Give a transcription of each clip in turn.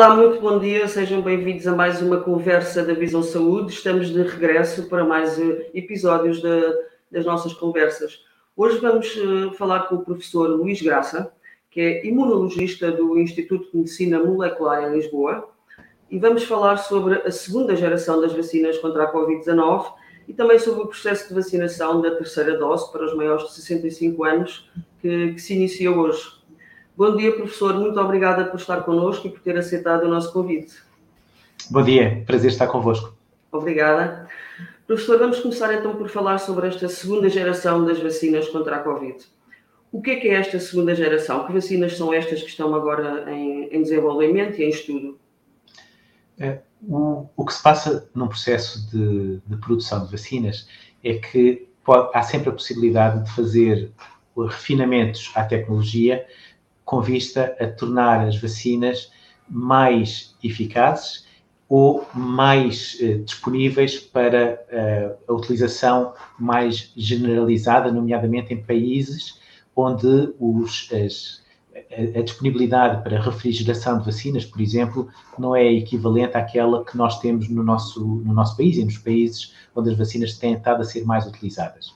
Olá, muito bom dia, sejam bem-vindos a mais uma conversa da Visão Saúde. Estamos de regresso para mais eh, episódios das nossas conversas. Hoje vamos uh, falar com o professor Luís Graça, que é imunologista do Instituto de Medicina Molecular em Lisboa, e vamos falar sobre a segunda geração das vacinas contra a Covid-19 e também sobre o processo de vacinação da terceira dose para os maiores de 65 anos que, que se inicia hoje. Bom dia, professor. Muito obrigada por estar connosco e por ter aceitado o nosso convite. Bom dia, prazer estar convosco. Obrigada. Professor, vamos começar então por falar sobre esta segunda geração das vacinas contra a Covid. O que é que é esta segunda geração? Que vacinas são estas que estão agora em, em desenvolvimento e em estudo? É, o, o, que se passa num processo de, de produção de vacinas é que pode, há sempre a possibilidade de fazer refinamentos à tecnologia com vista a tornar as vacinas mais eficazes ou mais eh, disponíveis para eh, a utilização mais generalizada, nomeadamente em países onde os, as, a, a, disponibilidade para refrigeração de vacinas, por exemplo, não é equivalente àquela que nós temos no nosso, no nosso país e nos países onde as vacinas têm estado a ser mais utilizadas.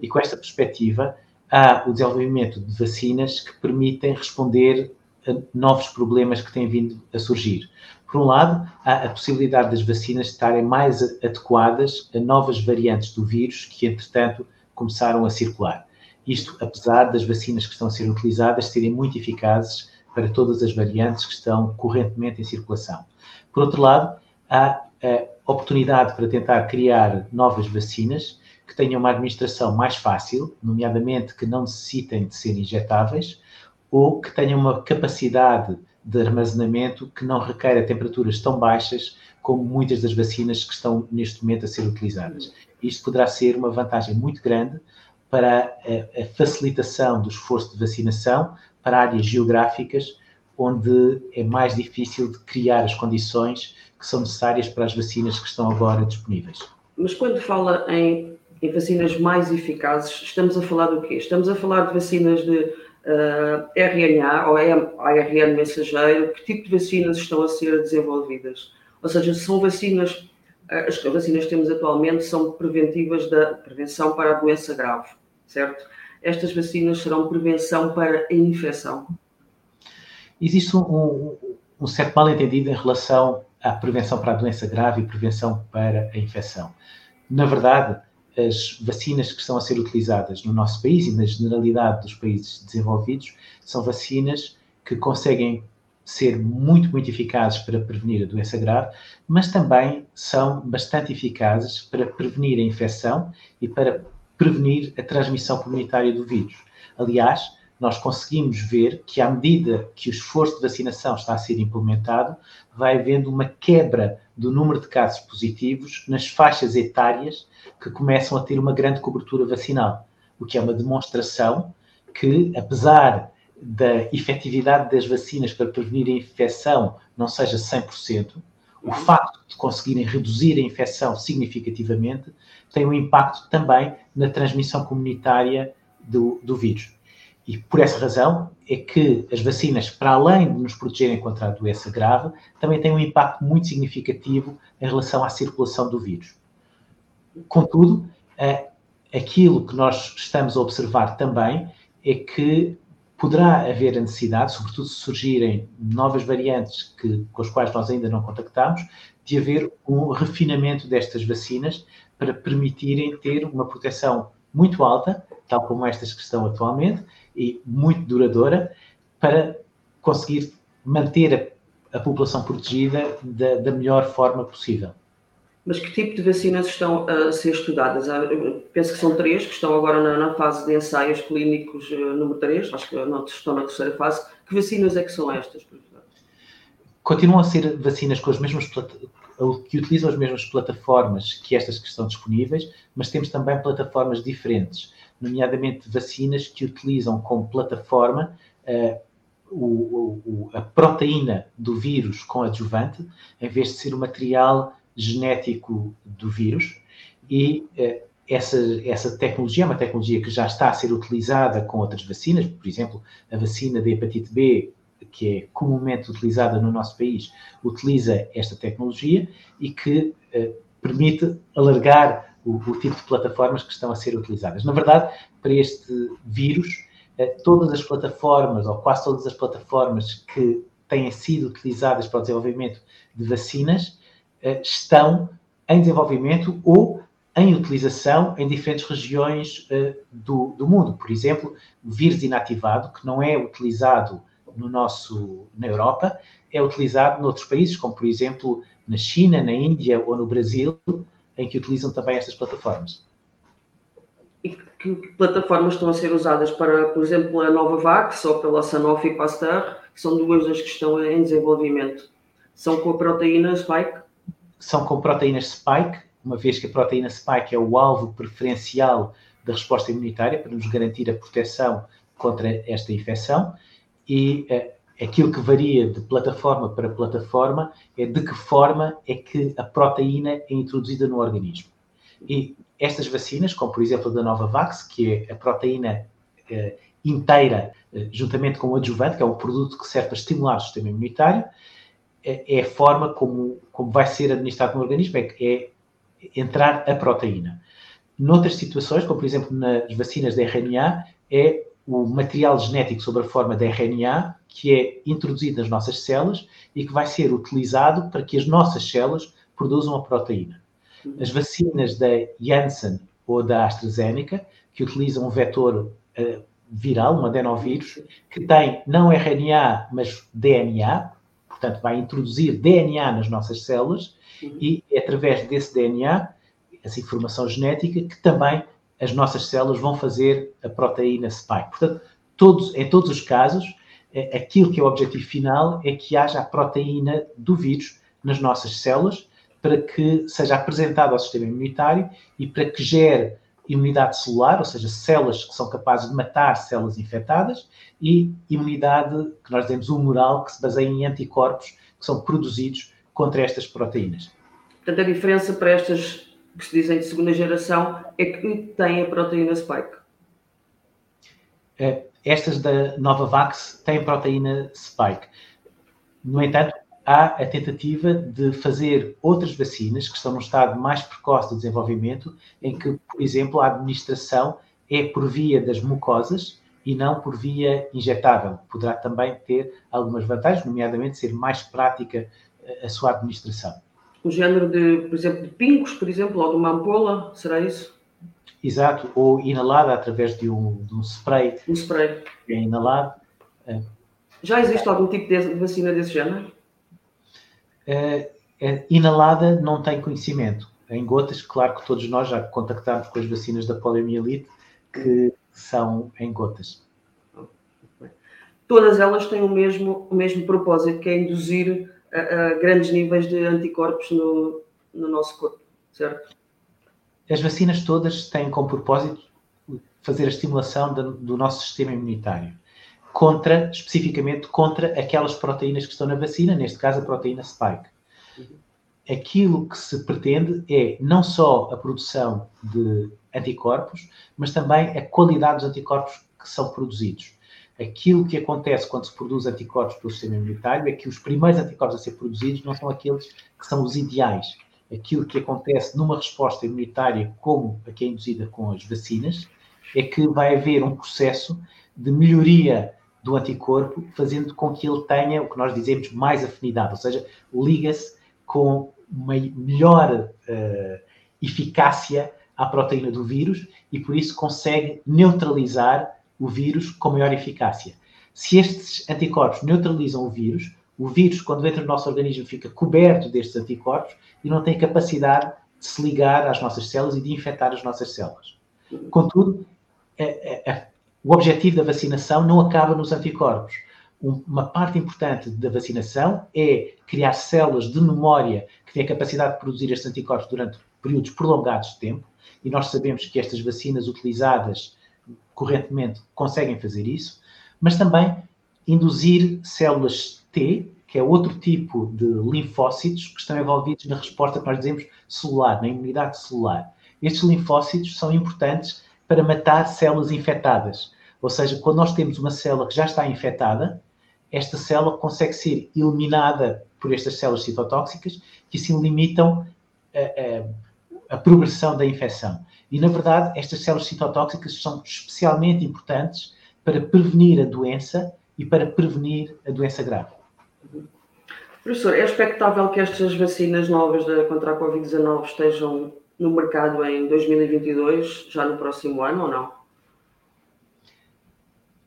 E com esta perspectiva, há o desenvolvimento de vacinas que permitem responder a novos problemas que têm vindo a surgir. Por um lado, há a possibilidade das vacinas estarem mais adequadas a novas variantes do vírus que, entretanto, começaram a circular. Isto, apesar das vacinas que estão a ser utilizadas serem muito eficazes para todas as variantes que estão correntemente em circulação. Por outro lado, há a oportunidade para tentar criar novas vacinas que tenham uma administração mais fácil, nomeadamente que não necessitem de ser injetáveis, ou que tenham uma capacidade de armazenamento que não requer temperaturas tão baixas como muitas das vacinas que estão neste momento a ser utilizadas. Isto poderá ser uma vantagem muito grande para a, a facilitação do esforço de vacinação para áreas geográficas onde é mais difícil de criar as condições que são necessárias para as vacinas que estão agora disponíveis. Mas quando fala em em vacinas mais eficazes, estamos a falar do quê? Estamos a falar de vacinas de uh, RNA ou ARN mensageiro, que tipo de vacinas estão a ser desenvolvidas? Ou seja, são vacinas, uh, as vacinas que temos atualmente são preventivas da prevenção para a doença grave, certo? Estas vacinas serão prevenção para a infecção. Existe um, um, um certo mal-entendido em relação à prevenção para a doença grave e prevenção para a infecção. Na verdade, as vacinas que estão a ser utilizadas no nosso país e na generalidade dos países desenvolvidos são vacinas que conseguem ser muito, muito eficazes para prevenir a doença grave, mas também são bastante eficazes para prevenir a infecção e para prevenir a transmissão comunitária do vírus. Aliás, nós conseguimos ver que, à medida que o esforço de vacinação está a ser implementado, vai havendo uma quebra do número de casos positivos nas faixas etárias que começam a ter uma grande cobertura vacinal, o que é uma demonstração que, apesar da efetividade das vacinas para prevenir a infecção não seja 100%, o facto de conseguirem reduzir a infecção significativamente tem um impacto também na transmissão comunitária do, do vírus. E por essa razão é que as vacinas, para além de nos protegerem contra a doença grave, também têm um impacto muito significativo em relação à circulação do vírus. Contudo, aquilo que nós estamos a observar também é que poderá haver a necessidade, sobretudo se surgirem novas variantes que, com as quais nós ainda não contactamos, de haver um refinamento destas vacinas para permitirem ter uma proteção muito alta, tal como estas que estão atualmente, e muito duradoura para conseguir manter a, a população protegida da, da, melhor forma possível. Mas que tipo de vacinas estão a ser estudadas? Eu penso que são três, que estão agora na, na fase de ensaios clínicos uh, número 3, acho que não, estão na terceira fase. Que vacinas é que são estas, professor? Continuam a ser vacinas com as mesmas que utilizam as mesmas plataformas que estas que estão disponíveis, mas temos também plataformas diferentes nomeadamente vacinas que utilizam como plataforma uh, o, o, a proteína do vírus com adjuvante, em vez de ser o material genético do vírus. E uh, essa, essa tecnologia é uma tecnologia que já está a ser utilizada com outras vacinas, por exemplo, a vacina da hepatite B que é comumente utilizada no nosso país, utiliza esta tecnologia e que uh, permite alargar o, o, tipo de plataformas que estão a ser utilizadas. Na verdade, para este vírus, uh, todas as plataformas, ou quase todas as plataformas que têm sido utilizadas para o desenvolvimento de vacinas, uh, estão em desenvolvimento ou em utilização em diferentes regiões uh, do, do, mundo. Por exemplo, vírus inativado, que não é utilizado no nosso, na Europa, é utilizado noutros países, como por exemplo na China, na Índia ou no Brasil, em que utilizam também estas plataformas. E que plataformas estão a ser usadas para, por exemplo, a Novavax ou pela Sanofi Pasteur, que são duas das que estão em desenvolvimento? São com a proteína Spike? São com proteínas Spike, uma vez que a proteína spike é o alvo preferencial da resposta imunitária para nos garantir a proteção contra esta infecção e uh, aquilo que varia de plataforma para plataforma é de que forma é que a proteína é introduzida no organismo. E estas vacinas, como por exemplo a da Novavax, que é a proteína uh, inteira, uh, juntamente com o adjuvante, que é um produto que serve para estimular o sistema imunitário, é, é a forma como, como vai ser administrado no organismo, é, é entrar a proteína. Noutras situações, como por exemplo nas vacinas de RNA, é o material genético sob a forma de RNA que é introduzido nas nossas células e que vai ser utilizado para que as nossas células produzam a proteína. As vacinas da Janssen ou da AstraZeneca, que utilizam um vetor uh, viral, um adenovírus, que tem não RNA, mas DNA, portanto vai introduzir DNA nas nossas células, Uhum. E é através desse DNA, essa informação genética, que também as nossas células vão fazer a proteína spike. Portanto, todos, em todos os casos, é, aquilo que é o objetivo final é que haja a proteína do vírus nas nossas células para que seja apresentada ao sistema imunitário e para que gere imunidade celular, ou seja, células que são capazes de matar células infectadas, e imunidade, que nós dizemos humoral, que se baseia em anticorpos que são produzidos contra estas proteínas. Portanto, a diferença para estas que se dizem de segunda geração é que têm a proteína spike. É, estas da Novavax têm proteína spike. No entanto, há a tentativa de fazer outras vacinas que estão num estado mais precoce de desenvolvimento, em que, por exemplo, a administração é por via das mucosas e não por via injetável. Poderá também ter algumas vantagens, nomeadamente ser mais prática a sua administração. O género de, por exemplo, de pingos, por exemplo, ou de uma ampola, será isso? Exato, ou inalada através de um, de um spray. Um spray. É inalado. Já existe algum tipo de vacina desse género? É, é, inalada não tem conhecimento. Em gotas, claro que todos nós já contactámos com as vacinas da poliomielite, que são em gotas. Todas elas têm o mesmo, o mesmo propósito, que é induzir a, a grandes níveis de anticorpos no, no nosso corpo, certo? As vacinas todas têm como propósito fazer a estimulação do, do nosso sistema imunitário contra, especificamente, contra aquelas proteínas que estão na vacina, neste caso a proteína spike. Uhum. Aquilo que se pretende é não só a produção de anticorpos, mas também a qualidade dos anticorpos que são produzidos. Aquilo que acontece quando se produz anticorpos pelo sistema imunitário é que os primeiros anticorpos a ser produzidos não são aqueles que são os ideais. Aquilo que acontece numa resposta imunitária como a que é induzida com as vacinas é que vai haver um processo de melhoria do anticorpo, fazendo com que ele tenha o que nós dizemos mais afinidade, ou seja, liga-se com uma melhor uh, eficácia à proteína do vírus e por isso consegue neutralizar o vírus com maior eficácia. Se estes anticorpos neutralizam o vírus, o vírus, quando entra no nosso organismo, fica coberto destes anticorpos e não tem capacidade de se ligar às nossas células e de infectar as nossas células. Contudo, o objetivo da vacinação não acaba nos anticorpos. Uma parte importante da vacinação é criar células de memória que têm a capacidade de produzir estes anticorpos durante períodos prolongados de tempo, e nós sabemos que estas vacinas utilizadas correntemente conseguem fazer isso, mas também induzir células T, que é outro tipo de linfócitos que estão envolvidos na resposta que nós dizemos celular, na imunidade celular. Estes linfócitos são importantes para matar células infectadas. Ou seja, quando nós temos uma célula que já está infectada, esta célula consegue ser eliminada por estas células citotóxicas que assim limitam a, a, a progressão da infecção. E, na verdade, estas células citotóxicas são especialmente importantes para prevenir a doença e para prevenir a doença grave. Professor, é expectável que estas vacinas novas contra a Covid-19 estejam no mercado em 2022, já no próximo ano ou não?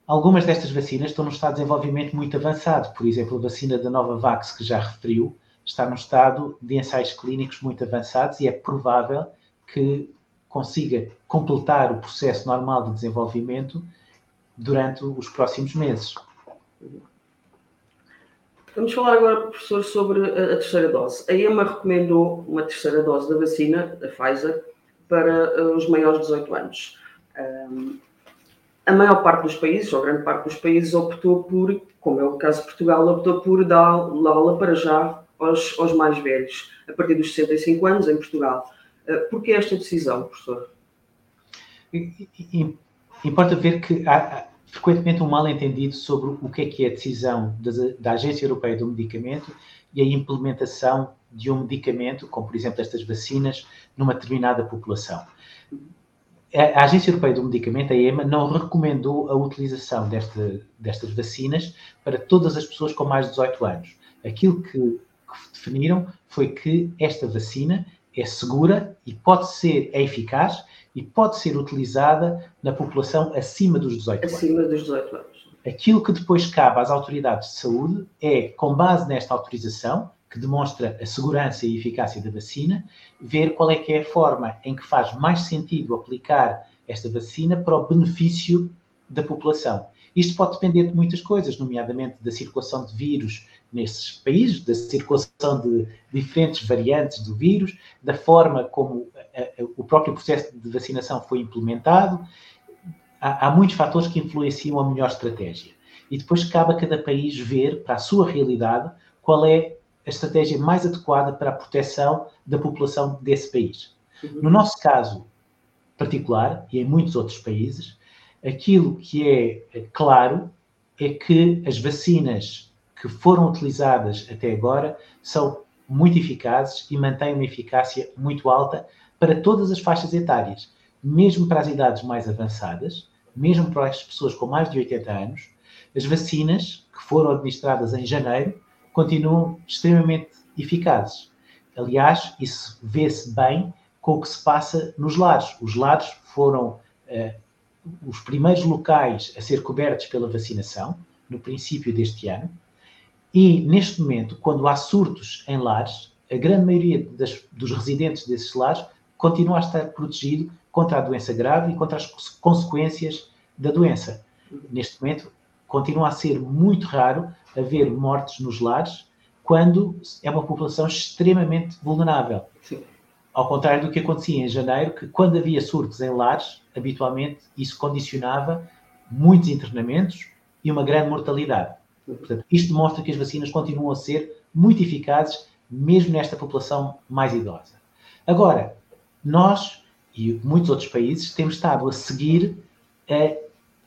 Algumas destas vacinas estão num estado de desenvolvimento muito avançado. Por exemplo, a vacina da Novavax, que já referiu, está num estado de ensaios clínicos muito avançados e é provável que consiga completar o processo normal de desenvolvimento durante os próximos meses. Vamos falar agora, professor, sobre a, terceira dose. A EMA recomendou uma terceira dose da vacina, da Pfizer, para eh, os maiores de 18 anos. a maior parte dos países, ou grande parte dos países, optou por, como é o caso de Portugal, optou por dá-la para já aos, aos mais velhos, a partir dos 65 anos, em Portugal. Uh, Por que esta decisão, professor? Importa ver que há, frequentemente um mal-entendido sobre o que é que é a decisão da, Agência Europeia do Medicamento e a implementação de um medicamento, como por exemplo estas vacinas, numa determinada população. A Agência Europeia do Medicamento, a EMA, não recomendou a utilização desta, destas vacinas para todas as pessoas com mais de 18 anos. Aquilo que, que definiram foi que esta vacina é segura e pode ser é eficaz e pode ser utilizada na população acima dos 18 anos. Acima dos 18 anos. Aquilo que depois cabe às autoridades de saúde é, com base nesta autorização, que demonstra a segurança e eficácia da vacina, ver qual é que é a forma em que faz mais sentido aplicar esta vacina para o benefício da população. Isto pode depender de muitas coisas, nomeadamente da circulação de vírus nesses países, da circulação de diferentes variantes do vírus, da forma como a, a, o próprio processo de vacinação foi implementado. Há, há muitos fatores que influenciam a melhor estratégia. E depois cabe a cada país ver, para a sua realidade, qual é a estratégia mais adequada para a proteção da população desse país. Uhum. No nosso caso particular, e em muitos outros países, aquilo que é claro é que as vacinas que foram utilizadas até agora são muito eficazes e mantêm uma eficácia muito alta para todas as faixas etárias, mesmo para as idades mais avançadas, mesmo para as pessoas com mais de 80 anos. As vacinas que foram administradas em janeiro continuam extremamente eficazes. Aliás, isso vê-se bem com o que se passa nos lares. Os lares foram uh, os primeiros locais a ser cobertos pela vacinação, no princípio deste ano, e, neste momento, quando há surtos em lares, a grande maioria das, dos residentes desses lares continua a estar protegido contra a doença grave e contra as consequências da doença. Neste momento, continua a ser muito raro haver mortes nos lares quando é uma população extremamente vulnerável. Sim. Ao contrário do que acontecia em janeiro, que quando havia surtos em lares, habitualmente isso condicionava muitos internamentos e uma grande mortalidade. Portanto, isto demonstra que as vacinas continuam a ser muito eficazes, mesmo nesta população mais idosa. Agora, nós e muitos outros países temos estado a seguir a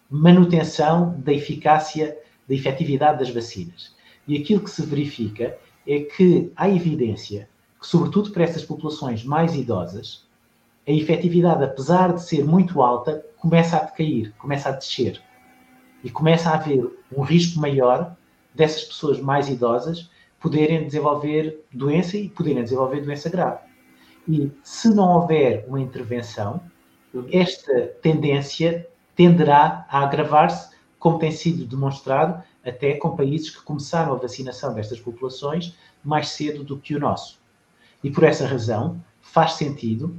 manutenção da eficácia, da efetividade das vacinas. E aquilo que se verifica é que há evidência que, sobretudo para essas populações mais idosas, a efetividade, apesar de ser muito alta, começa a decair, começa a descer e começa a haver um risco maior dessas pessoas mais idosas poderem desenvolver doença e poderem desenvolver doença grave. E se não houver uma intervenção, esta tendência tenderá a agravar-se, como tem sido demonstrado até com países que começaram a vacinação destas populações mais cedo do que o nosso. E por essa razão, faz sentido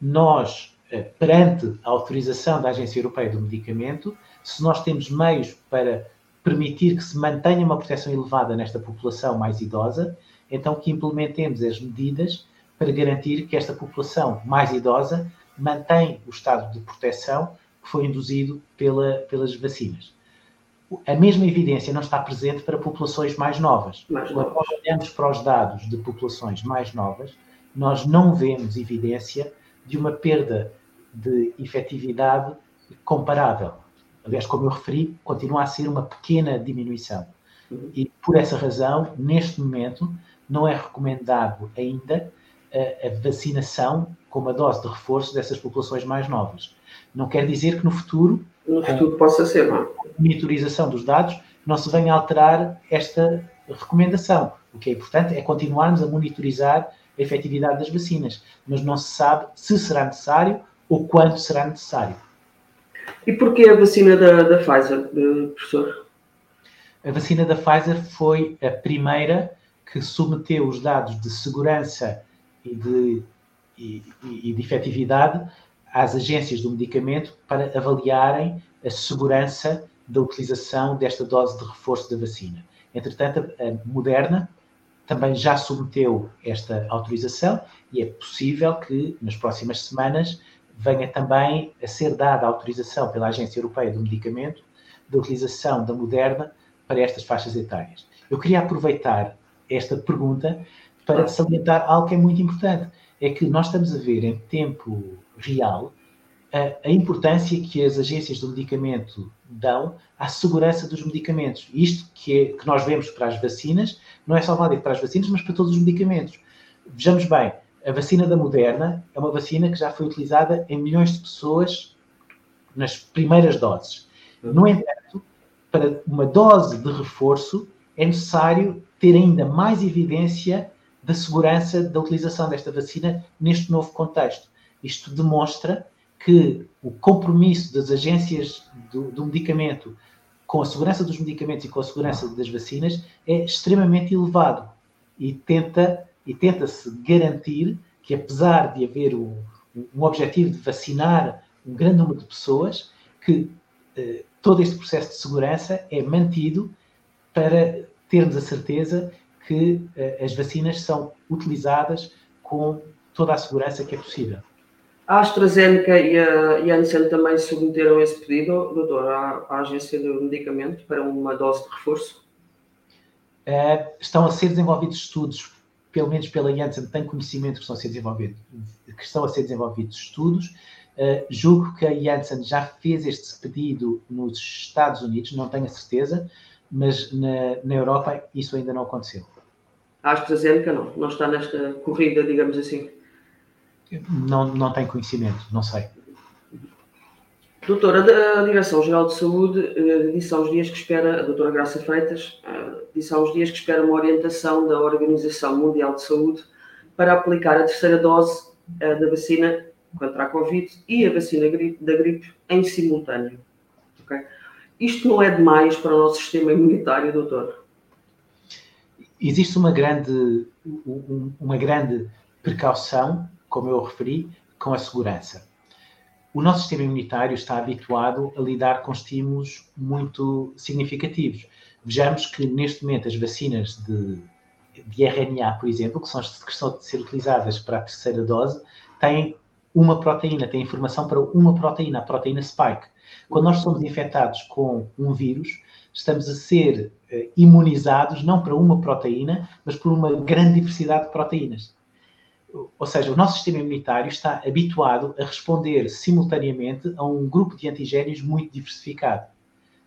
nós, eh, perante a autorização da Agência Europeia do Medicamento, se nós temos meios para permitir que se mantenha uma proteção elevada nesta população mais idosa, então que implementemos as medidas para garantir que esta população mais idosa mantém o estado de proteção que foi induzido pela, pelas vacinas. A mesma evidência não está presente para populações mais novas. Mais Quando nós olhamos para os dados de populações mais novas, nós não vemos evidência de uma perda de efetividade comparável aliás, como eu referi, continua a ser uma pequena diminuição. Uhum. E por essa razão, neste momento, não é recomendado ainda a, a vacinação com uma dose de reforço dessas populações mais novas. Não quer dizer que no futuro, no futuro possa ser, não? É? monitorização dos dados, não se venha a alterar esta recomendação. O que é importante é continuarmos a monitorizar a efetividade das vacinas, mas não se sabe se será necessário ou quando será necessário. E porquê a vacina da, da Pfizer, professor? A vacina da Pfizer foi a primeira que submeteu os dados de segurança e de, e, e de efetividade às agências do medicamento para avaliarem a segurança da utilização desta dose de reforço da vacina. Entretanto, a Moderna também já submeteu esta autorização e é possível que nas próximas semanas venha também a ser dada a autorização pela Agência Europeia do Medicamento da utilização da Moderna para estas faixas etárias. Eu queria aproveitar esta pergunta para salientar algo que é muito importante. É que nós estamos a ver em tempo real a, a importância que as agências do medicamento dão à segurança dos medicamentos. Isto que, é, que nós vemos para as vacinas, não é só válido para as vacinas, mas para todos os medicamentos. Vejamos bem, a vacina da Moderna é uma vacina que já foi utilizada em milhões de pessoas nas primeiras doses. No entanto, para uma dose de reforço, é necessário ter ainda mais evidência da segurança da utilização desta vacina neste novo contexto. Isto demonstra que o compromisso das agências do, do, medicamento com a segurança dos medicamentos e com a segurança das vacinas é extremamente elevado e tenta e tenta-se garantir que apesar de haver um, um, objetivo de vacinar um grande número de pessoas, que eh, todo este processo de segurança é mantido para termos a certeza que eh, as vacinas são utilizadas com toda a segurança que é possível. A AstraZeneca e a Janssen também submeteram esse pedido, doutor, à, à Agência do Medicamento para uma dose de reforço? Uh, estão a ser desenvolvidos estudos, pelo menos pela Janssen, tem conhecimento que estão a ser desenvolvidos, que estão a ser desenvolvidos estudos. Uh, julgo que a Janssen já fez este pedido nos Estados Unidos, não tenho a certeza, mas na, na Europa isso ainda não aconteceu. A AstraZeneca não, não está nesta corrida, digamos assim. Não, não tenho conhecimento, não sei. Doutora, a Direção-Geral de Saúde eh, disse há uns dias que espera, a doutora Graça Freitas, eh, disse há uns dias que espera uma orientação da Organização Mundial de Saúde para aplicar a terceira dose eh, da vacina contra a Covid e a vacina da gripe em simultâneo. Okay? Isto não é demais para o nosso sistema imunitário, doutor? Existe uma grande, uma grande precaução como eu referi, com a segurança. O nosso sistema imunitário está habituado a lidar com estímulos muito significativos. Vejamos que, neste momento, as vacinas de, de RNA, por exemplo, que são que estão a ser utilizadas para a terceira dose, têm uma proteína, têm informação para uma proteína, a proteína spike. Quando nós somos infectados com um vírus, estamos a ser uh, imunizados não para uma proteína, mas por uma grande diversidade de proteínas ou seja, o nosso sistema imunitário está habituado a responder simultaneamente a um grupo de antigénios muito diversificado.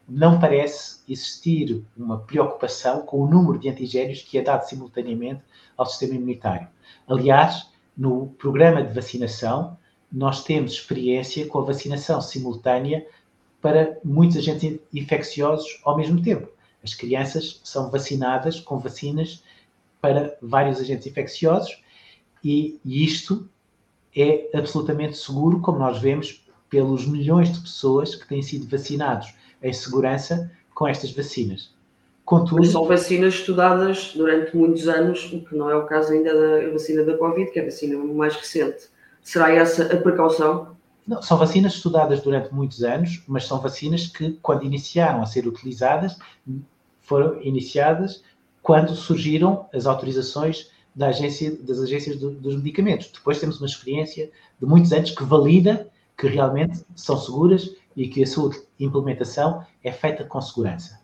Não parece existir uma preocupação com o número de antigénios que é dado simultaneamente ao sistema imunitário. Aliás, no programa de vacinação, nós temos experiência com a vacinação simultânea para muitos agentes infecciosos ao mesmo tempo. As crianças são vacinadas com vacinas para vários agentes infecciosos e, isto é absolutamente seguro, como nós vemos pelos milhões de pessoas que têm sido vacinados em segurança com estas vacinas. Contudo, Mas são vacinas estudadas durante muitos anos, o que não é o caso ainda da vacina da Covid, que é a vacina mais recente. Será essa a precaução? Não, são vacinas estudadas durante muitos anos, mas são vacinas que, quando iniciaram a ser utilizadas, foram iniciadas quando surgiram as autorizações da agência, das agências do, dos medicamentos. Depois temos uma experiência de muitos anos que valida que realmente são seguras e que a sua implementação é feita com segurança.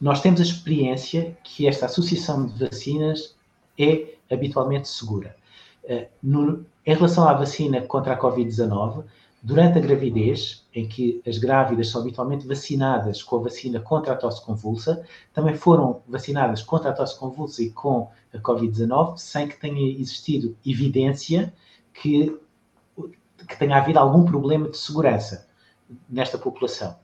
Nós temos a experiência que esta associação de vacinas é habitualmente segura. Uh, no, em relação à vacina contra a Covid-19, durante a gravidez, em que as grávidas são habitualmente vacinadas com a vacina contra a tosse convulsa, também foram vacinadas contra a tosse convulsa e com a Covid-19, sem que tenha existido evidência que, que tenha havido algum problema de segurança nesta população.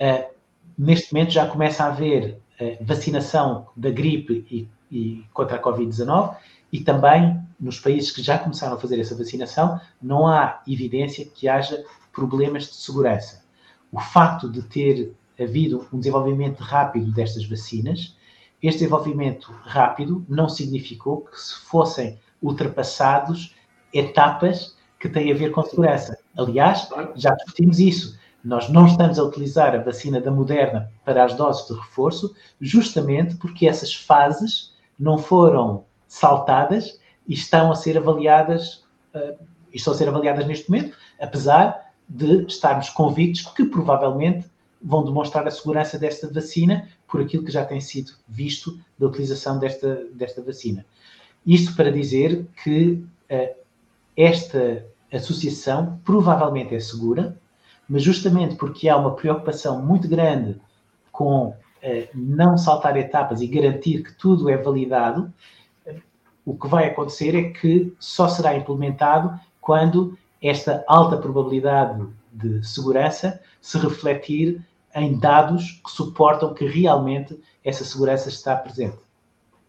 Uh, neste momento já começa a haver uh, vacinação da gripe e, e contra a Covid-19 e também nos países que já começaram a fazer essa vacinação, não há evidência que haja problemas de segurança. O facto de ter havido um desenvolvimento rápido destas vacinas, este desenvolvimento rápido não significou que se fossem ultrapassados etapas que têm a ver com segurança. Aliás, já discutimos isso. Nós não estamos a utilizar a vacina da Moderna para as doses de reforço, justamente porque essas fases não foram saltadas e estão a ser avaliadas, uh, estão a ser avaliadas neste momento, apesar de estarmos convictos que provavelmente vão demonstrar a segurança desta vacina por aquilo que já tem sido visto da utilização desta, desta vacina. Isto para dizer que uh, esta associação provavelmente é segura, mas justamente porque há uma preocupação muito grande com não saltar etapas e garantir que tudo é validado, o que vai acontecer é que só será implementado quando esta alta probabilidade de segurança se refletir em dados que suportam que realmente essa segurança está presente.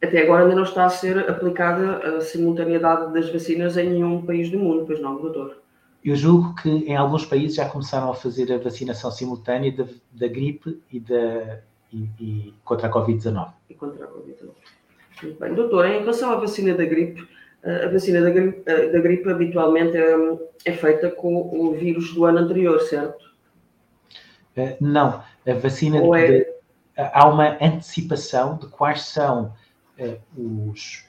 Até agora ainda não está a ser aplicada a simultaneidade das vacinas em nenhum país do mundo, pois não, doutor? Eu julgo que em alguns países já começaram a fazer a vacinação simultânea da, da gripe e, da, e, e contra a Covid-19. E contra a Covid-19. Muito bem. Doutor, em relação à vacina da gripe, a vacina da gripe, da gripe habitualmente é, é, feita com o vírus do ano anterior, certo? Eh, não, a vacina é... de, há uma antecipação de quais são os,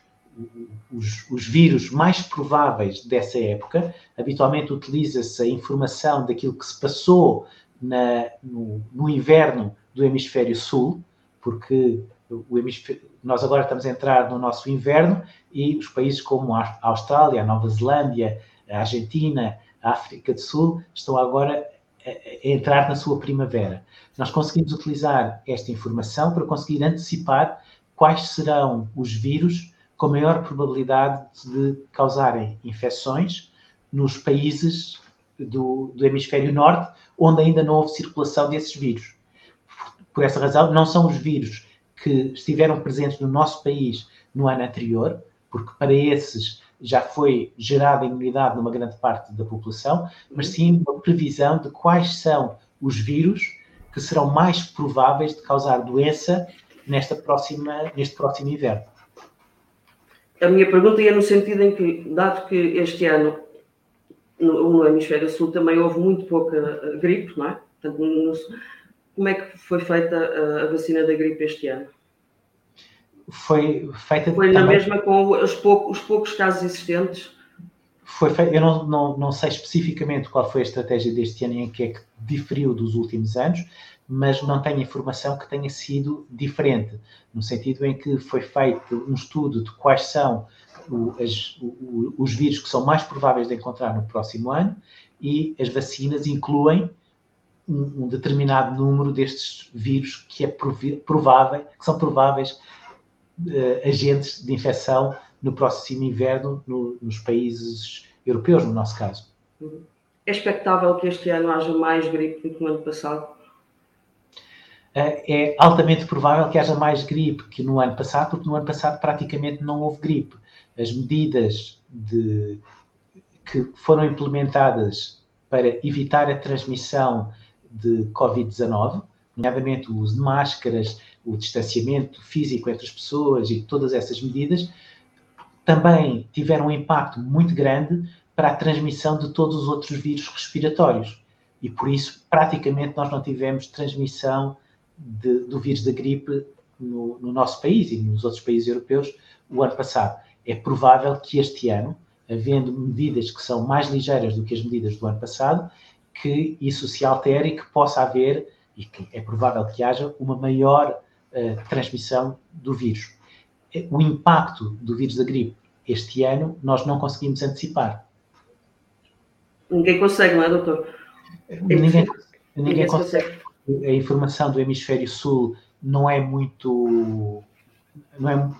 os, os, vírus mais prováveis dessa época. Habitualmente utiliza-se a informação daquilo que se passou na, no, no inverno do hemisfério sul, porque hemisfério, nós agora estamos a entrar no nosso inverno e os países como a Austrália, a Nova Zelândia, a Argentina, a África do Sul estão agora a entrar na sua primavera. Nós conseguimos utilizar esta informação para conseguir antecipar quais serão os vírus com maior probabilidade de causarem infecções nos países do, do hemisfério norte, onde ainda não houve circulação desses vírus. Por essa razão, não são os vírus que estiveram presentes no nosso país no ano anterior, porque para esses já foi gerada imunidade numa grande parte da população, mas sim uma previsão de quais são os vírus que serão mais prováveis de causar doença nesta próxima, neste próximo inverno. A minha pergunta ia no sentido em que, dado que este ano no, no hemisfério sul também houve muito pouca eh, gripe, não é? Portanto, no, como é que foi feita a vacina da gripe este ano? Foi feita. Foi na também... mesma com os poucos, os poucos casos existentes? Foi feita, eu não, não, não sei especificamente qual foi a estratégia deste ano e em que é que diferiu dos últimos anos, mas não tenho informação que tenha sido diferente, no sentido em que foi feito um estudo de quais são o, as, o, os vírus que são mais prováveis de encontrar no próximo ano e as vacinas incluem um, um determinado número destes vírus que é provável, que são prováveis uh, agentes de infecção no próximo inverno no, nos países europeus, no nosso caso. É expectável que este ano haja mais gripe do que no ano passado? Uh, é altamente provável que haja mais gripe que no ano passado, porque no ano passado praticamente não houve gripe. As medidas de, que foram implementadas para evitar a transmissão de Covid-19, nomeadamente o uso de máscaras, o distanciamento físico entre as pessoas e todas essas medidas, também tiveram um impacto muito grande para a transmissão de todos os outros vírus respiratórios. E por isso, praticamente, nós não tivemos transmissão de, do vírus da gripe no, no, nosso país e nos outros países europeus o ano passado. É provável que este ano, havendo medidas que são mais ligeiras do que as medidas do ano passado, que isso se altere e que possa haver, e que é provável que haja, uma maior uh, transmissão do vírus. O impacto do vírus da gripe este ano nós não conseguimos antecipar. Ninguém consegue, não é, doutor? Ninguém, ninguém consegue. A informação do hemisfério sul não é muito. Não é,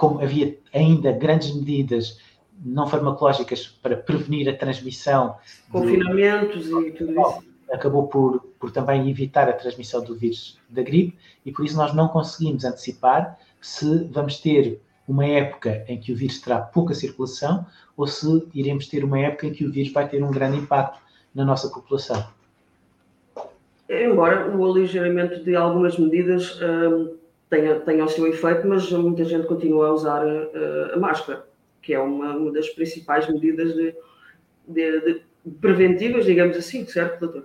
como havia ainda grandes medidas não farmacológicas para prevenir a transmissão. Confinamentos do, e tudo isso. Acabou por, por também evitar a transmissão do vírus da gripe e por isso nós não conseguimos antecipar se vamos ter uma época em que o vírus terá pouca circulação ou se iremos ter uma época em que o vírus vai ter um grande impacto na nossa população. Embora o aligeiramento de algumas medidas hum, tenha, tenha o seu efeito, mas muita gente continua a usar uh, a máscara, que é uma, uma das principais medidas de, de, de preventivas, digamos assim, certo, doutor?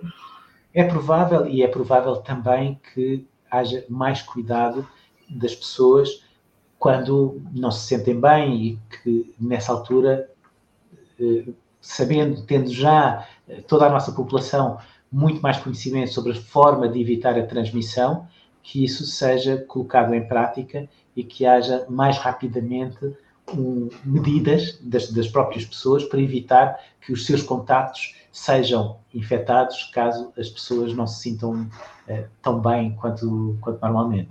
É provável e é provável também que haja mais cuidado das pessoas quando não se sentem bem e que nessa altura, eh, sabendo, tendo já eh, toda a nossa população muito mais conhecimento sobre a forma de evitar a transmissão, que isso seja colocado em prática e que haja mais rapidamente um, medidas das, das, próprias pessoas para evitar que os seus contatos sejam infectados caso as pessoas não se sintam uh, tão bem quanto, quanto normalmente.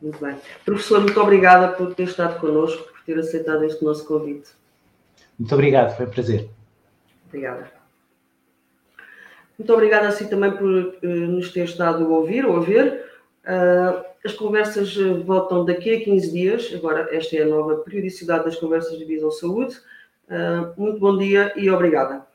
Muito bem. Professor, muito obrigada por ter estado connosco, por ter aceitado este nosso convite. Muito obrigado, foi um prazer. Obrigada. Muito obrigada assim também por uh, nos ter estado a ouvir ou a ver. Uh, as conversas voltam daqui a 15 dias. Agora, esta é a nova periodicidade das conversas de Visão Saúde. Uh, muito bom dia e obrigada.